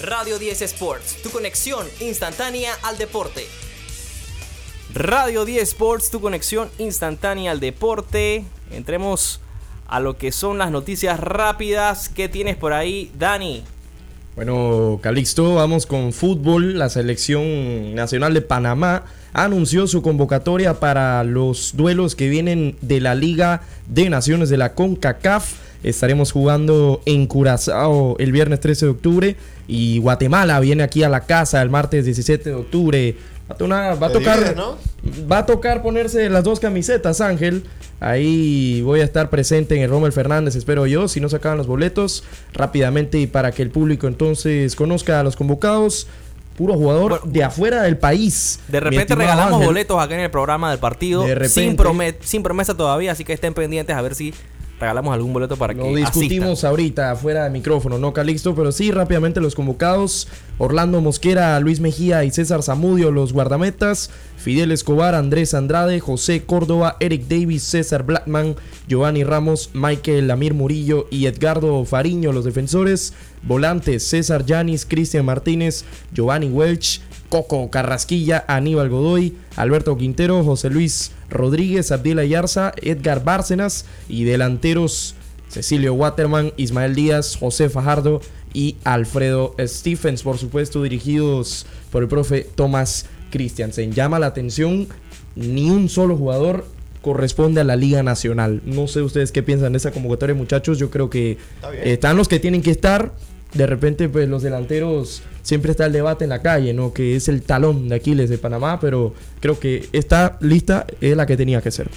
Radio 10 Sports, tu conexión instantánea al deporte. Radio 10 Sports, tu conexión instantánea al deporte. Entremos a lo que son las noticias rápidas. ¿Qué tienes por ahí, Dani? Bueno, Calixto, vamos con fútbol. La selección nacional de Panamá anunció su convocatoria para los duelos que vienen de la Liga de Naciones de la CONCACAF. Estaremos jugando en Curazao el viernes 13 de octubre y Guatemala viene aquí a la casa el martes 17 de octubre. Va a, va a tocar, va a tocar ponerse las dos camisetas, Ángel. Ahí voy a estar presente en el Rommel Fernández, espero yo. Si no se acaban los boletos, rápidamente y para que el público entonces conozca a los convocados. Puro jugador de afuera del país. De repente regalamos boletos acá en el programa del partido. sin, sin promesa todavía, así que estén pendientes a ver si regalamos algún boleto para que Lo discutimos ahorita fuera de micrófono, no Calixto, pero sí rápidamente los convocados. Orlando Mosquera, Luis Mejía y César Zamudio, los guardametas. Fidel Escobar, Andrés Andrade, José Córdoba, Eric Davis, César Blackman, Giovanni Ramos, Michael Amir Murillo y Edgardo Fariño, los defensores. Volantes, César Yanis, Cristian Martínez, Giovanni Welch, Coco Carrasquilla, Aníbal Godoy, Alberto Quintero, José Luis Rodríguez, Abdila Yarza, Edgar Bárcenas y delanteros Cecilio Waterman, Ismael Díaz, José Fajardo y Alfredo Stephens, por supuesto, dirigidos por el profe Tomás Christiansen. Llama la atención, ni un solo jugador corresponde a la Liga Nacional. No sé ustedes qué piensan de esa convocatoria, muchachos. Yo creo que están los que tienen que estar. De repente, pues los delanteros siempre está el debate en la calle, ¿no? Que es el talón de Aquiles de Panamá, pero creo que esta lista es la que tenía que ser.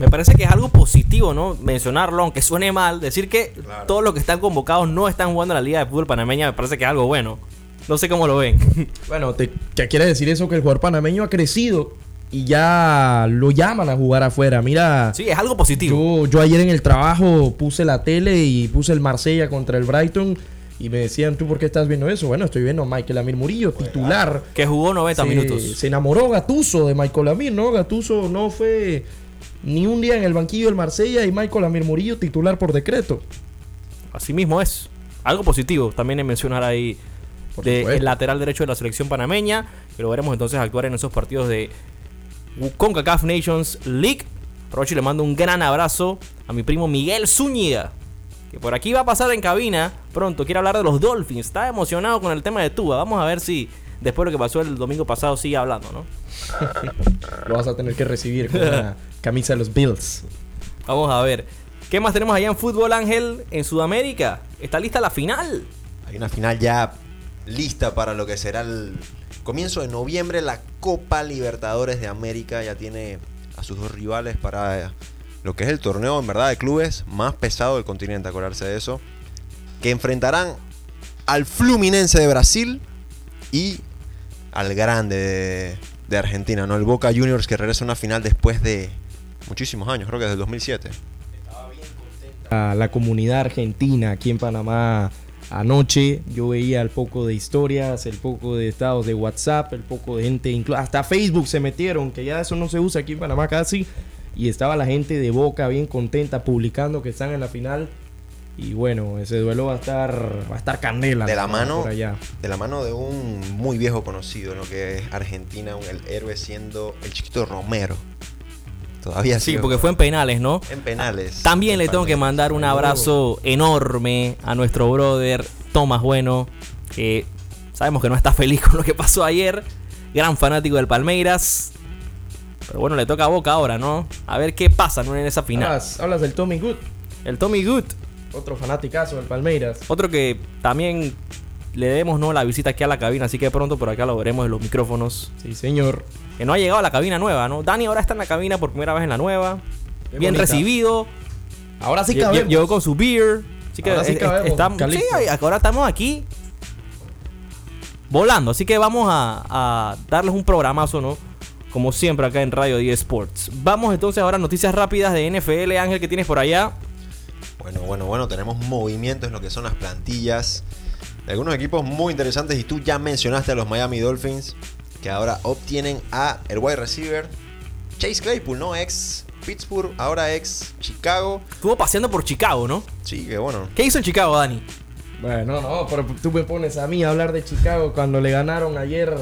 Me parece que es algo positivo, ¿no? Mencionarlo, aunque suene mal, decir que todos los que están convocados no están jugando en la Liga de Fútbol Panameña, me parece que es algo bueno. No sé cómo lo ven. Bueno, te, quiere decir eso que el jugador panameño ha crecido y ya lo llaman a jugar afuera. Mira. Sí, es algo positivo. Yo, yo ayer en el trabajo puse la tele y puse el Marsella contra el Brighton y me decían, ¿tú por qué estás viendo eso? Bueno, estoy viendo a Michael Amir Murillo, titular. Que jugó 90 minutos. Se enamoró Gatuso de Michael Amir, ¿no? Gatuso no fue ni un día en el banquillo del Marsella y Michael Amir Murillo titular por decreto. Así mismo es. Algo positivo también es mencionar ahí el lateral derecho de la selección panameña, que lo veremos entonces actuar en esos partidos de CONCACAF Nations League. Rochi le mando un gran abrazo a mi primo Miguel Zúñiga, que por aquí va a pasar en cabina pronto. Quiere hablar de los Dolphins. Está emocionado con el tema de Tua. Vamos a ver si después de lo que pasó el domingo pasado sigue hablando, ¿no? lo vas a tener que recibir con la camisa de los Bills. Vamos a ver. ¿Qué más tenemos allá en fútbol, Ángel? En Sudamérica. ¿Está lista la final? Hay una final ya lista para lo que será el comienzo de noviembre. La Copa Libertadores de América ya tiene a sus dos rivales para lo que es el torneo en verdad de clubes más pesado del continente, acordarse de eso, que enfrentarán al Fluminense de Brasil y al grande de, Argentina, ¿no? El Boca Juniors que regresa a una final después de muchísimos años, creo que desde el 2007. Estaba bien contenta. La comunidad argentina aquí en Panamá anoche yo veía el poco de historias, el poco de estados de WhatsApp, el poco de gente, hasta Facebook se metieron, que ya eso no se usa aquí en Panamá casi y estaba la gente de Boca bien contenta publicando que están en la final. Y bueno, ese duelo va a estar va a estar candela de la mano allá. de la mano de un muy viejo conocido, lo que es Argentina, el héroe siendo el chiquito Romero. Todavía sí, porque fue en penales, ¿no? En penales. También le tengo que mandar un abrazo enorme a nuestro brother Tomás Bueno, que sabemos que no está feliz con lo que pasó ayer. Gran fanático del Palmeiras. Pero bueno, le toca a Boca ahora, ¿no? A ver qué pasa en esa final. Hablas, del Tommy Good. El Tommy Good. Otro fanaticazo del Palmeiras. Otro que también le demos ¿no? la visita aquí a la cabina, así que pronto por acá lo veremos en los micrófonos. Sí, señor. Que no ha llegado a la cabina nueva, ¿no? Dani ahora está en la cabina por primera vez en la nueva. Bien recibido. Ahora sí cabemos. Llegó con su beer. Así que ahora sí, estamos, sí, ahora estamos aquí volando. Así que vamos a, a darles un programazo, ¿no? Como siempre acá en Radio 10 Sports. Vamos entonces ahora a noticias rápidas de NFL, Ángel, que tienes por allá. Bueno, bueno, bueno, tenemos movimientos en lo que son las plantillas de algunos equipos muy interesantes y tú ya mencionaste a los Miami Dolphins que ahora obtienen a el wide receiver Chase Claypool, ¿no? Ex Pittsburgh, ahora ex Chicago. Estuvo paseando por Chicago, ¿no? Sí, qué bueno. ¿Qué hizo en Chicago, Dani? Bueno, no, pero tú me pones a mí a hablar de Chicago cuando le ganaron ayer.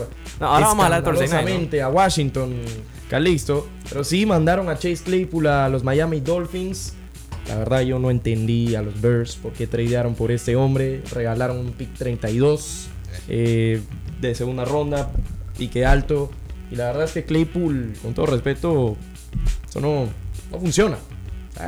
No, ahora vamos a hablar de a Washington, Calixto. Pero sí mandaron a Chase Claypool a los Miami Dolphins. La verdad yo no entendí a los Bears por qué tradearon por este hombre. Regalaron un pick 32 eh, de segunda ronda, pique alto. Y la verdad es que Claypool, con todo respeto, eso no, no funciona.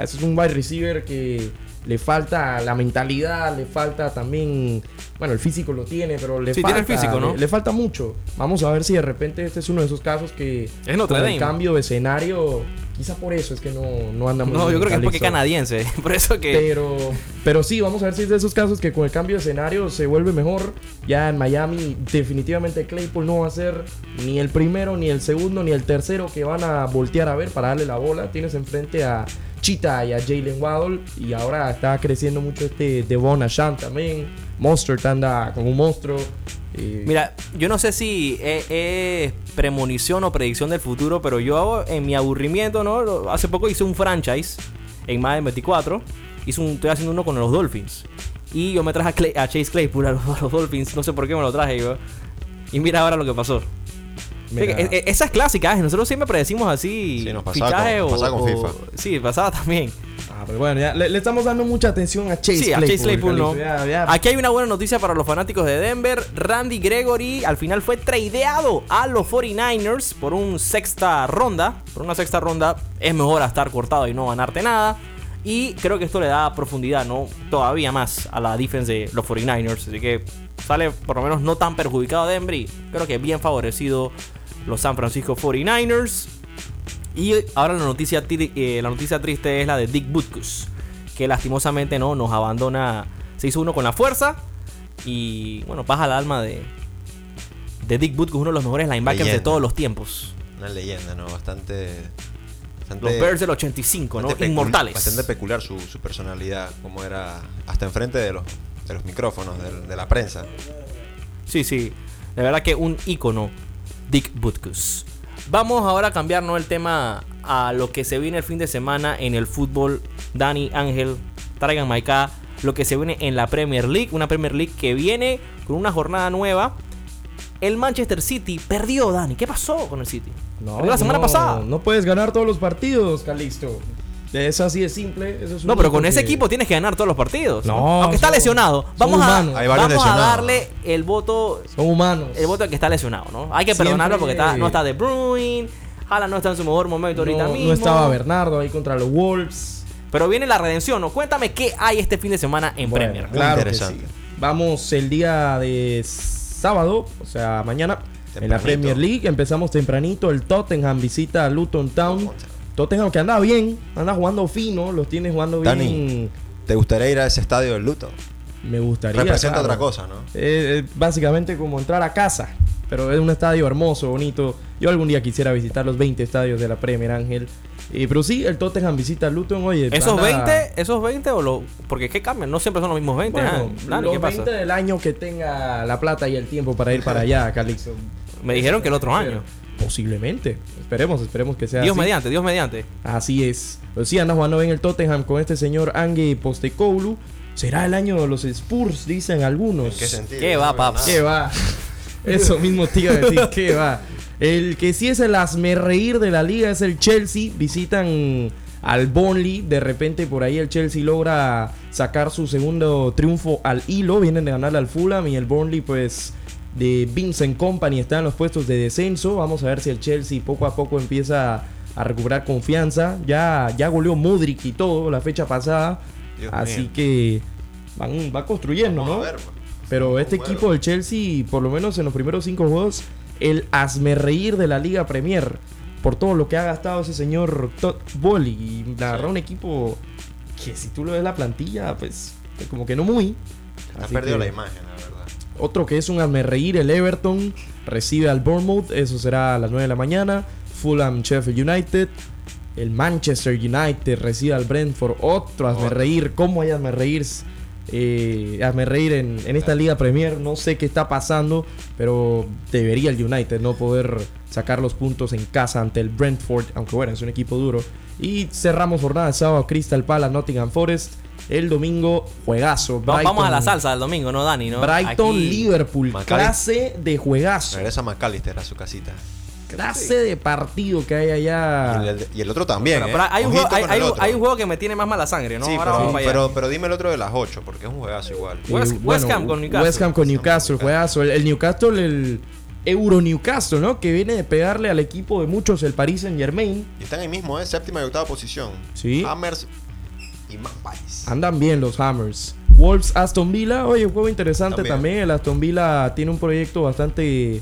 eso es un wide receiver que le falta la mentalidad, le falta también, bueno, el físico lo tiene, pero le falta físico, ¿no? le, falta mucho. Vamos a ver si de repente este es uno de esos casos que es el cambio de escenario, quizá por eso es que no, no anda No, yo creo que es porque canadiense, por eso que Pero pero sí, vamos a ver si es de esos casos que con el cambio de escenario se vuelve mejor. Ya en Miami definitivamente Claypool no va a ser ni el primero, ni el segundo, ni el tercero que van a voltear a ver para darle la bola. Tienes enfrente a Chita y a Jalen Waddle. Y ahora está creciendo mucho este Devon Ashan también. Monster anda como un monstruo. Mira, yo no sé si es, premonición o predicción del futuro, pero yo en mi aburrimiento, ¿no? Hace poco hice un franchise en Madden 24. Hice un, estoy haciendo uno con los Dolphins. Y yo me traje a, Chase Claypool a los, Dolphins. No sé por qué me lo traje yo. Y mira ahora lo que pasó. E, e, esa es clásica, ¿eh? nosotros siempre predecimos así. Sí, nos pasaba, con, o, FIFA. Sí, pasaba también. Ah, pero bueno, ya le, estamos dando mucha atención a Chase sí, a Chase Claypool no. Aquí hay una buena noticia para los fanáticos de Denver. Randy Gregory al final fue tradeado a los 49ers por un sexta ronda. Por una sexta ronda es mejor estar cortado y no ganarte nada. Y creo que esto le da profundidad, ¿no? Todavía más a la defensa de los 49ers. Así que sale por lo menos no tan perjudicado Denver y creo que bien favorecido los San Francisco 49ers. Y ahora la noticia, eh, la noticia triste es la de Dick Butkus, que lastimosamente no nos abandona. Se hizo uno con la fuerza y bueno, baja el alma de, de Dick Butkus, uno de los mejores linebackers de todos los tiempos. Una leyenda, ¿no? Bastante. los Bears del 85, ¿no? Inmortales. Bastante peculiar su, personalidad, como era hasta enfrente de los, de los micrófonos, de, de la prensa. Sí, sí. De verdad que un ícono Dick Butkus. Vamos ahora a cambiarnos el tema a lo que se viene el fin de semana en el fútbol. Dani, Ángel, traigan acá lo que se viene en la Premier League. Una Premier League que viene con una jornada nueva. El Manchester City perdió, Dani. ¿Qué pasó con el City? No, la semana pasada. No puedes ganar todos los partidos, Calixto. Es así de simple. no, pero con ese equipo tienes que ganar todos los partidos. No. Aunque está lesionado. Vamos, a, vamos a darle el voto. Son humanos. El voto al que está lesionado, ¿no? Hay que perdonarlo porque no está De Bruyne. Jala no está en su mejor momento ahorita mismo. No estaba Bernardo ahí contra los Wolves. Pero viene la redención, ¿no? Cuéntame qué hay este fin de semana en Premier. Claro interesante. Vamos el día de sábado, o sea, mañana, en la Premier League. Empezamos tempranito. El Tottenham visita a Luton Town. Tottenham que anda bien, anda jugando fino, los tiene jugando bien. ¿te gustaría ir a ese estadio del Luto? Me gustaría. Representa otra cosa, ¿no? Es básicamente como entrar a casa, pero es un estadio hermoso, bonito. Yo algún día quisiera visitar los 20 estadios de la Premier, Ángel. Eh, pero sí, el Tottenham visita Luton. Oye, ¿Esos 20? ¿Esos 20 o lo.? Porque es que cambian, no siempre son los mismos 20. Bueno, ah, los 20 del año que tenga la plata y el tiempo para ir para allá, Calixto. Me dijeron que el otro año. Posiblemente. Esperemos, esperemos que sea Dios mediante, Dios mediante. Así es. Pues sí, anda jugando bien el Tottenham con este señor Ange Postecoglou. Será el año de los Spurs, dicen algunos. qué sentido? ¿Qué va, paps? ¿Qué va? Eso mismo te iba a decir, ¿qué va? El que sí es el asme reír de la liga es el Chelsea. Visitan al Burnley. De repente por ahí el Chelsea logra sacar su segundo triunfo al hilo. Vienen de ganar al Fulham y el Burnley pues de Vincent Company está en los puestos de descenso. Vamos a ver si el Chelsea poco a poco empieza a recuperar confianza. Ya, ya goleó Mudrik y todo la fecha pasada. así que van, va construyendo, ¿no? Pues. Pero este equipo del Chelsea, por lo menos en los primeros cinco juegos, el reír de la Liga Premier. Por todo lo que ha gastado ese señor Todd Bolly. Y la verdad, un equipo que si tú lo ves la plantilla, pues como que no muy. Ha perdido la imagen, la verdad. Otro que es un reír, el Everton recibe al Bournemouth, eso será a las 9 de la mañana. Fulham Sheffield United. El Manchester United recibe al Brentford, otro hazme reír. ¿Cómo hay hazme reír? Eh, hazme reír en, en, esta Liga Premier. No sé qué está pasando, pero debería el United no poder sacar los puntos en casa ante el Brentford, aunque bueno, es un equipo duro. Y cerramos jornada de sábado Crystal Palace, Nottingham Forest. El domingo, juegazo. Vamos a la salsa del domingo, ¿no, Dani? ¿no? Brighton, Liverpool. Clase de juegazo. Regresa McAllister a su casita. Clase de partido que hay allá. Y el, otro también. ¿eh? hay, un juego, que me tiene más mala sangre, ¿no? Sí, pero, pero, dime el otro de las 8, porque es un juegazo igual. West, Ham con Newcastle. West Ham con Newcastle, juegazo. El, Newcastle, el Euro Newcastle, ¿no? Que viene de pegarle al equipo de muchos, el Paris Saint Germain. Y están ahí mismo, ¿eh? Séptima y octava posición. Sí. Hammers y Magpies. Andan bien los Hammers. Wolves Aston Villa, oye, un juego interesante también. El Aston Villa tiene un proyecto bastante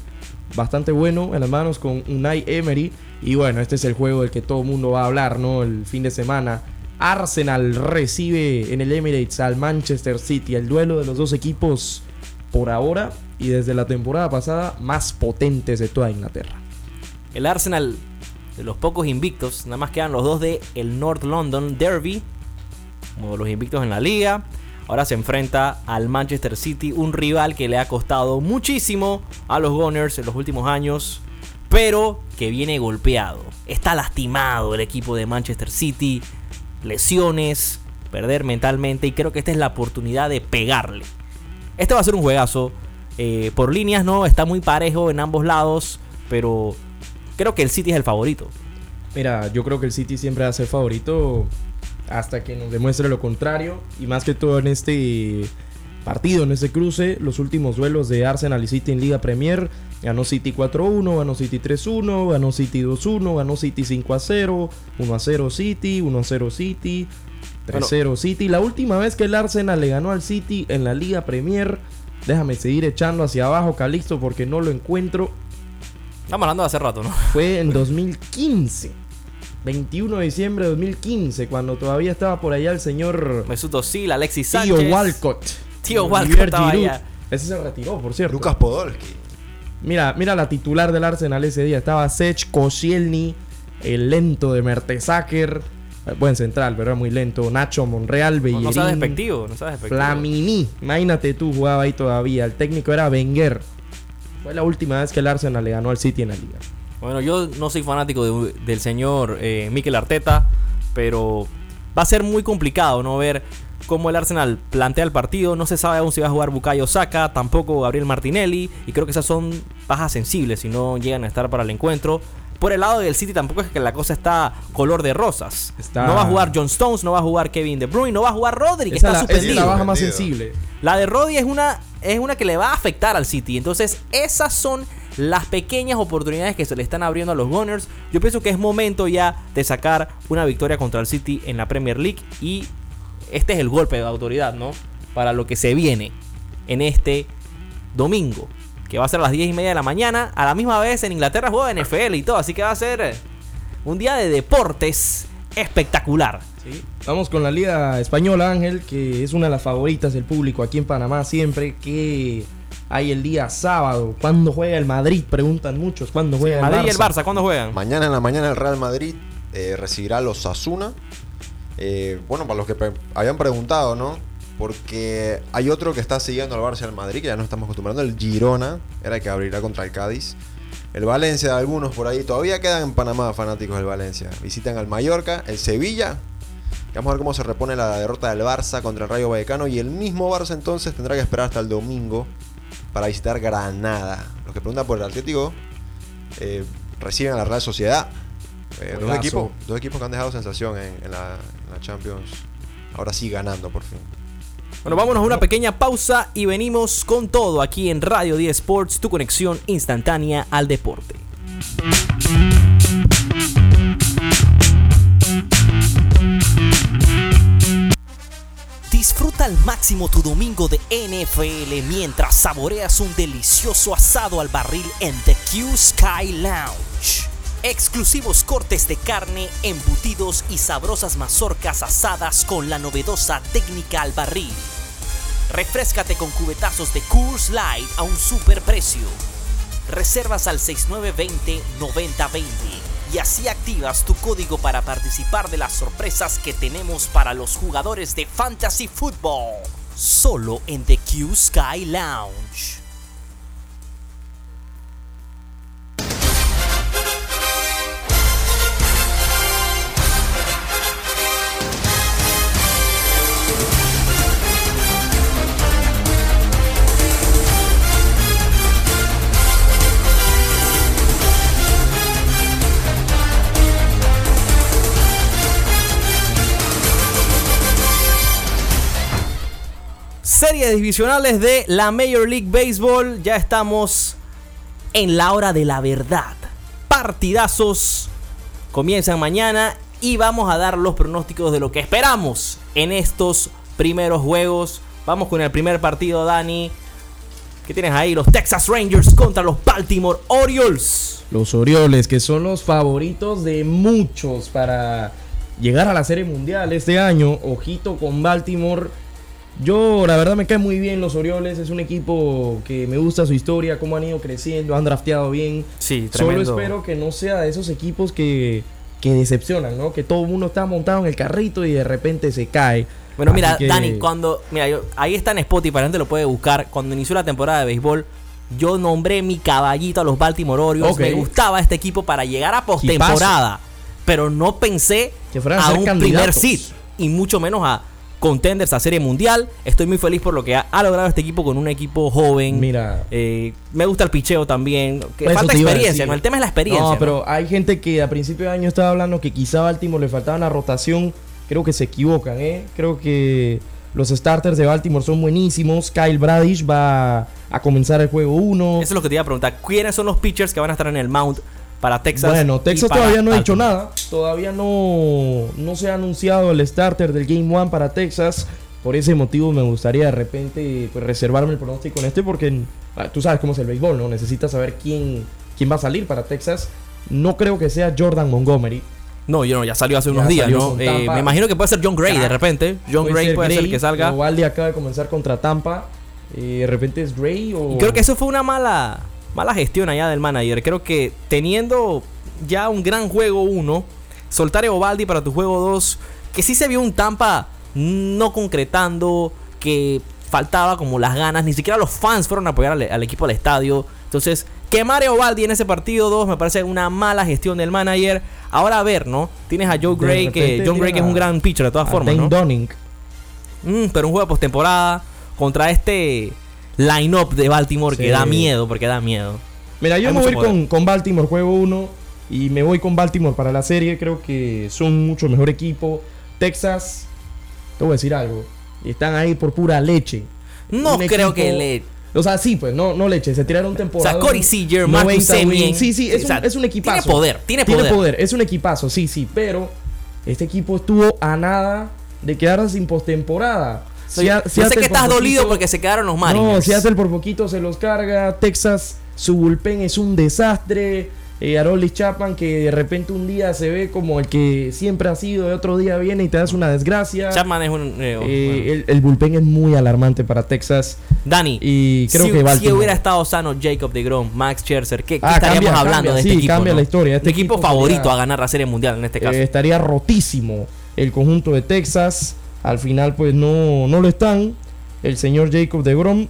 bastante bueno en las manos con Unai Emery. Y bueno, este es el juego del que todo el mundo va a hablar, ¿no? El fin de semana. Arsenal recibe en el Emirates al Manchester City. El duelo de los dos equipos por ahora y desde la temporada pasada más potentes de toda Inglaterra. El Arsenal de los pocos invictos, nada más quedan los dos de el North London Derby, como los invictos en la liga. Ahora se enfrenta al Manchester City, un rival que le ha costado muchísimo a los Gunners en los últimos años, pero que viene golpeado. Está lastimado el equipo de Manchester City, lesiones, perder mentalmente y creo que esta es la oportunidad de pegarle. Este va a ser un juegazo. Eh, por líneas no, está muy parejo en ambos lados, pero creo que el City es el favorito. Mira, yo creo que el City siempre va a ser favorito hasta que nos demuestre lo contrario. Y más que todo en este partido, en este cruce, los últimos duelos de Arsenal y City en Liga Premier. Ganó City 4-1, ganó City 3-1, ganó City 2-1, ganó City 5-0, 1-0 City, 1-0 City, 3-0 City. La última vez que el Arsenal le ganó al City en la Liga Premier, déjame seguir echando hacia abajo, Calixto, porque no lo encuentro. Estamos hablando de hace rato, ¿no? Fue en 2015. 21 de diciembre de 2015, cuando todavía estaba por allá el señor Mesut Özil, Alexis Sánchez. Tío Walcott. Tío Walcott estaba allá. Ese se retiró, por cierto. Lucas Podolski. Mira, mira la titular del Arsenal ese día. Estaba Sech Koscielny, el lento de Mertesacker. Eh, buen central, pero era muy lento. Nacho Monreal, Bellerín. No, no sabes despectivo, no sabes despectivo. Flamini. Imagínate tú, jugaba ahí todavía. El técnico era Wenger. Fue la última vez que el Arsenal le ganó al City en la liga. Bueno, yo no soy fanático del señor eh, Mikel Arteta, pero va a ser muy complicado no ver cómo el Arsenal plantea el partido. No se sabe aún si va a jugar Bukayo Saka, tampoco Gabriel Martinelli. Y creo que esas son bajas sensibles si no llegan a estar para el encuentro. Por el lado del City tampoco es que la cosa está color de rosas. No va a jugar John Stones, no va a jugar Kevin De Bruyne, no va a jugar Rodri, que está suspendido. Es la baja más sensible. La de Rodri es una, es una que le va a afectar al City. Entonces, esas son las pequeñas oportunidades que se le están abriendo a los Gunners. Yo pienso que es momento ya de sacar una victoria contra el City en la Premier League y este es el golpe de autoridad, ¿no? Para lo que se viene en este domingo, que va a ser a las 10 y media de la mañana. A la misma vez en Inglaterra juega NFL y todo, así que va a ser un día de deportes espectacular. Vamos con la Liga Española, Ángel, que es una de las favoritas del público aquí en Panamá siempre, que hay el día sábado. ¿Cuándo juega el Madrid? Preguntan muchos. ¿Cuándo juega el Madrid y el Barça? ¿Cuándo juegan? Mañana en la mañana el Real Madrid eh, recibirá a los Asuna. Eh, bueno, para los que habían preguntado, ¿no? Porque hay otro que está siguiendo al Barça y al Madrid, que ya no estamos acostumbrando, el Girona, era el que abrirá contra el Cádiz. El Valencia, algunos por ahí, todavía quedan en Panamá fanáticos del Valencia. Visitan al Mallorca, el Sevilla. Vamos a ver cómo se repone la derrota del Barça contra el Rayo Vallecano. Y el mismo Barça entonces tendrá que esperar hasta el domingo para visitar Granada. Los que preguntan por el Atlético eh, reciben a la Real Sociedad. Eh, dos, equipos, dos equipos que han dejado sensación en, la, Champions. Ahora sí ganando por fin. Bueno, vámonos a una pequeña pausa y venimos con todo aquí en Radio 10 Sports, tu conexión instantánea al deporte. Disfruta al máximo tu domingo de NFL mientras saboreas un delicioso asado al barril en The Q Sky Lounge. Exclusivos cortes de carne, embutidos y sabrosas mazorcas asadas con la novedosa técnica al barril. Refrescate con cubetazos de Coors Light a un super precio. Reservas al 6920-9020 y así activas tu código para participar de las sorpresas que tenemos para los jugadores de Fantasy Football. Solo en The Q Sky Lounge. Series divisionales de la Major League Baseball. Ya estamos en la hora de la verdad. Partidazos comienzan mañana y vamos a dar los pronósticos de lo que esperamos en estos primeros juegos. Vamos con el primer partido, Dani. ¿Qué tienes ahí? Los Texas Rangers contra los Baltimore Orioles. Los Orioles, que son los favoritos de muchos para llegar a la Serie Mundial este año. Ojito con Baltimore. Yo, la verdad, me cae muy bien los Orioles. Es un equipo que me gusta su historia, cómo han ido creciendo, han drafteado bien. Sí, tremendo. Solo espero que no sea de esos equipos que, que decepcionan, ¿no? Que todo el mundo está montado en el carrito y de repente se cae. Bueno, mira, Dani, cuando. Mira, yo, ahí está en Spotify, la gente lo puede buscar. Cuando inició la temporada de béisbol, yo nombré mi caballito a los Baltimore Orioles. Me gustaba este equipo para llegar a postemporada. Pero no pensé que a, un primer seed. Y mucho menos a contenders a Serie Mundial. Estoy muy feliz por lo que ha, logrado este equipo con un equipo joven. Mira. Eh, me gusta el picheo también. Que falta experiencia, ¿no? El tema es la experiencia. No, pero hay gente que a principio de año estaba hablando que quizá a Baltimore le faltaba una rotación creo que se equivocan, ¿eh? Creo que los starters de Baltimore son buenísimos. Kyle Bradish va a comenzar el juego 1. Eso es lo que te iba a preguntar. ¿Quiénes son los pitchers que van a estar en el mount para Texas? Bueno, Texas todavía no ha dicho nada. Todavía no, no se ha anunciado el starter del Game 1 para Texas. Por ese motivo me gustaría de repente pues, reservarme el pronóstico en este porque ah, tú sabes cómo es el béisbol, ¿no? Necesitas saber quién, quién va a salir para Texas. No creo que sea Jordan Montgomery. No, yo no, ya salió hace unos días, ¿no? Eh, me imagino que puede ser John Gray de repente. John Gray puede ser el que salga. Waldi acaba de comenzar contra Tampa. Eh, de repente es Gray o. creo que eso fue una mala, mala gestión allá del manager. Creo que teniendo ya un gran juego 1, soltar a Ovaldi para tu juego 2, que sí se vio un Tampa no concretando, que faltaba como las ganas, ni siquiera los fans fueron a apoyar al, al equipo al estadio. Entonces, que Mario Baldi en ese partido 2 me parece una mala gestión del manager. Ahora a ver, ¿no? Tienes a Joe Gray, que John Gray que es un gran pitcher de todas formas. Mm, pero un juego de postemporada contra este line-up de Baltimore que da miedo, porque da miedo. Mira, yo me voy con, con, Baltimore, juego 1, y me voy con Baltimore para la serie. Creo que son mucho mejor equipo. Texas, te voy a decir algo, están ahí por pura leche. No creo que le o sea, sí, pues, no, no leche. Se tiraron temporada. O sea, Corey Seager, Marcus Semien. Sí, sí, es, un, es un equipazo. Tiene poder, tiene poder. Tiene poder, es un equipazo, sí, sí. Pero este equipo estuvo a nada de quedarse sin postemporada. Si sé que estás dolido porque se quedaron los Mariners. No, si hace el por poquito se los carga. Texas, su bullpen es un desastre eh, Arolis Chapman que de repente un día se ve como el que siempre ha sido y otro día viene y te das una desgracia. Chapman es un... Eh, eh, el, bullpen es muy alarmante para Texas. Dani, y creo si, que si hubiera estado sano Jacob de Grom, Max Scherzer, ¿qué, ah, estaríamos hablando de este equipo? cambia la historia. Este equipo, favorito a ganar la Serie Mundial en este caso. estaría rotísimo el conjunto de Texas. Al final pues no, no lo están. El señor Jacob de Grom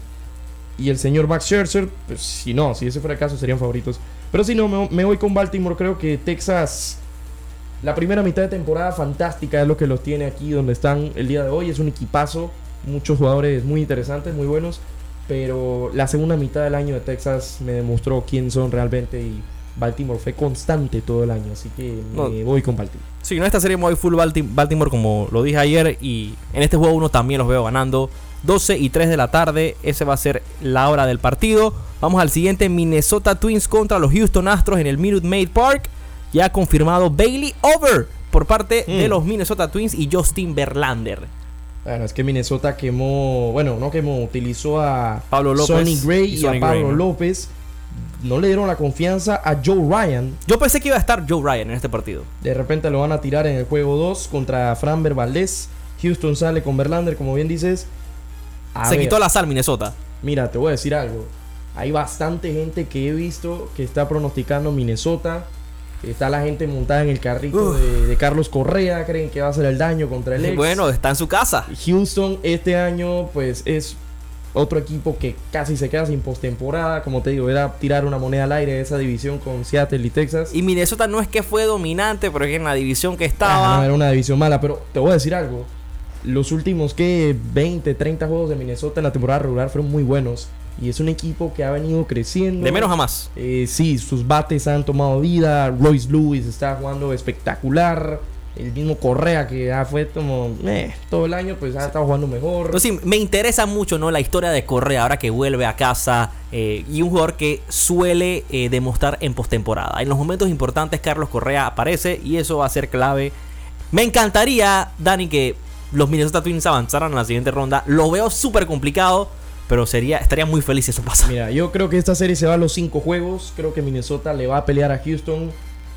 y el señor Max Scherzer, pues si no, si ese fuera el caso serían favoritos. Pero si no, me, voy con Baltimore. Creo que Texas, la primera mitad de temporada fantástica es lo que los tiene aquí donde están el día de hoy. Es un equipazo, muchos jugadores muy interesantes, muy buenos. Pero la segunda mitad del año de Texas me demostró quién son realmente y Baltimore fue constante todo el año, así que me voy con Baltimore. Sí, en esta serie me voy full Baltimore como lo dije ayer y en este juego uno también los veo ganando. 12 y 3 de la tarde. Ese va a ser la hora del partido. Vamos al siguiente: Minnesota Twins contra los Houston Astros en el Minute Maid Park. Ya ha confirmado Bailey Over por parte de mm. los Minnesota Twins y Justin Verlander. Bueno, es que Minnesota quemó, bueno, no quemó, utilizó a Pablo López Sonny Gray y, a Pablo López. No le dieron la confianza a Joe Ryan. Yo pensé que iba a estar Joe Ryan en este partido. De repente lo van a tirar en el juego 2 contra Framber Valdez. Houston sale con Verlander, como bien dices se quitó la sal Minnesota. Mira, te voy a decir algo. Hay bastante gente que he visto que está pronosticando Minnesota. Está la gente montada en el carrito de, Carlos Correa. Creen que va a hacer el daño contra el ex. Bueno, está en su casa. Houston este año, pues es otro equipo que casi se queda sin postemporada. Como te digo, era tirar una moneda al aire de esa división con Seattle y Texas. Y Minnesota no es que fue dominante, pero es que en la división que estaba. Ah, era una división mala. Pero te voy a decir algo los últimos que 20, 30 juegos de Minnesota en la temporada regular fueron muy buenos. Y es un equipo que ha venido creciendo. De menos a más. Eh, sí, sus bates han tomado vida. Royce Lewis está jugando espectacular. El mismo Correa que ya fue como eh, todo el año, pues ha estado jugando mejor. Pues sí, me interesa mucho ¿no? la historia de Correa ahora que vuelve a casa eh, y un jugador que suele eh, demostrar en postemporada. En los momentos importantes Carlos Correa aparece y eso va a ser clave. Me encantaría, Dani, que los Minnesota Twins avanzaran a la siguiente ronda. Lo veo súper complicado. Pero sería, estaría muy feliz si eso pasa. Mira, yo creo que esta serie se va a los cinco juegos. Creo que Minnesota le va a pelear a Houston.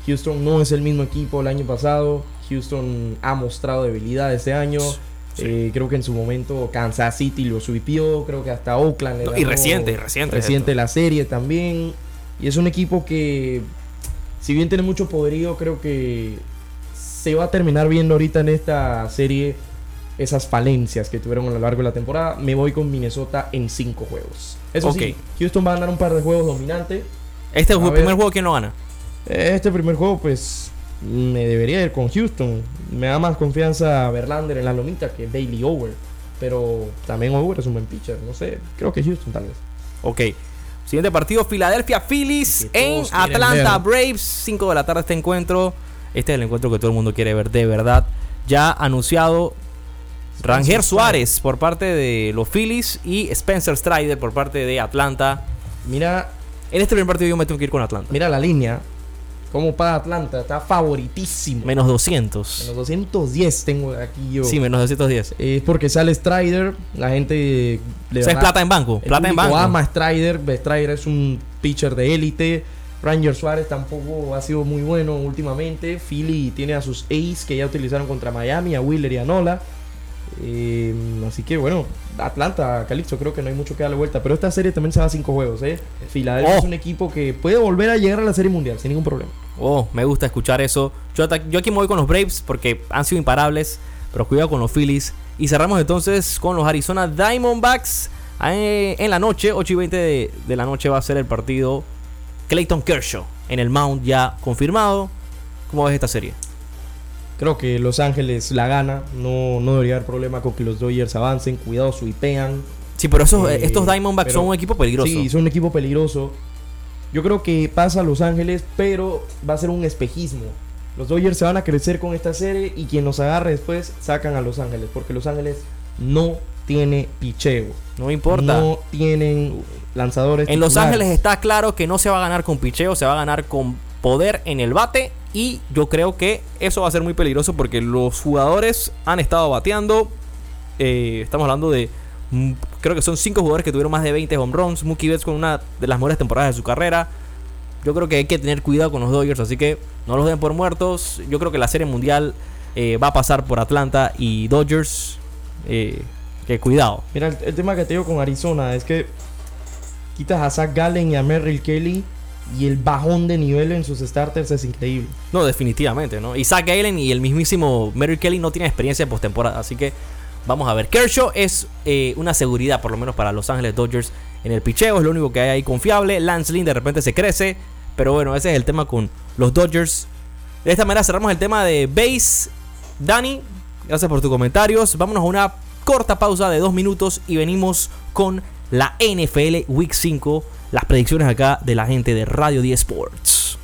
Houston no es el mismo equipo el año pasado. Houston ha mostrado debilidad este año. Eh, creo que en su momento Kansas City lo subió. Creo que hasta Oakland. y reciente, reciente. Reciente la serie también. Y es un equipo que, si bien tiene mucho poderío, creo que se va a terminar viendo ahorita en esta serie esas falencias que tuvieron a lo largo de la temporada. Me voy con Minnesota en cinco juegos. Eso sí, Houston va a ganar un par de juegos dominantes. ¿Este es el primer juego que no gana? Este primer juego, pues me debería ir con Houston. Me da más confianza Verlander en la lomita que Bailey Over. Pero también Over es un buen pitcher. No sé, creo que Houston tal vez. Ok. Siguiente partido, Philadelphia Phillies en Atlanta Braves. 5 de la tarde este encuentro. Este es el encuentro que todo el mundo quiere ver de verdad. Ya anunciado Ranger Suárez por parte de los Phillies y Spencer Strider por parte de Atlanta. Mira, en este primer partido yo me tengo que ir con Atlanta. Mira la línea. ¿Cómo paga Atlanta? Está favoritísimo. Menos 200. Menos 210 tengo aquí yo. Sí, menos 210. Es porque sale Strider. La gente le es plata en banco. Plata en banco. ama Strider. Strider es un pitcher de élite. Ranger Suárez tampoco ha sido muy bueno últimamente. Philly tiene a sus ace que ya utilizaron contra Miami, a Wheeler y a Nola. Eh, así que bueno, Atlanta, Calixto, creo que no hay mucho que darle vuelta. Pero esta serie también se va a cinco juegos. ¿eh? Filadelfia es oh. un equipo que puede volver a llegar a la serie mundial sin ningún problema. Oh, me gusta escuchar eso. Yo, yo aquí me voy con los Braves porque han sido imparables. Pero cuidado con los Phillies. Y cerramos entonces con los Arizona Diamondbacks. Eh, en la noche, 8 y 20 de, de la noche va a ser el partido Clayton Kershaw en el Mount ya confirmado. ¿Cómo ves esta serie? Creo que Los Ángeles la gana. No, no debería haber problema con que los Dodgers avancen. Cuidado, swipean. Sí, pero eh, estos Diamondbacks son un equipo peligroso. Sí, son un equipo peligroso. Yo creo que pasa a Los Ángeles, pero va a ser un espejismo. Los Dodgers se van a crecer con esta serie y quien los agarre después sacan a Los Ángeles. Porque Los Ángeles no tiene picheo. No importa. No tienen lanzadores. En Los Ángeles está claro que no se va a ganar con picheo, se va a ganar con poder en el bate y yo creo que eso va a ser muy peligroso porque los jugadores han estado bateando. Eh, estamos hablando de. Mm, creo que son 5 jugadores que tuvieron más de 20 home runs. Mookie Betts con una de las mejores temporadas de su carrera. Yo creo que hay que tener cuidado con los Dodgers, así que no los den por muertos. Yo creo que la serie mundial eh, va a pasar por Atlanta y Dodgers. Eh, que cuidado. Mira, el, el, tema que te digo con Arizona es que quitas a Zach Gallen y a Merrill Kelly y el bajón de nivel en sus starters es increíble. No, definitivamente, ¿no? Isaac Galen y el mismísimo Mary Kelly no tienen experiencia en postemporada, así que vamos a ver. Kershaw es eh, una seguridad, por lo menos para Los Ángeles Dodgers en el picheo, es lo único que hay ahí confiable. Lance Lynn de repente se crece, pero bueno, ese es el tema con los Dodgers. De esta manera cerramos el tema de base. Dani, gracias por tus comentarios. Vámonos a una corta pausa de dos minutos y venimos con la NFL Week 5 las predicciones acá de la gente de Radio 10 Sports.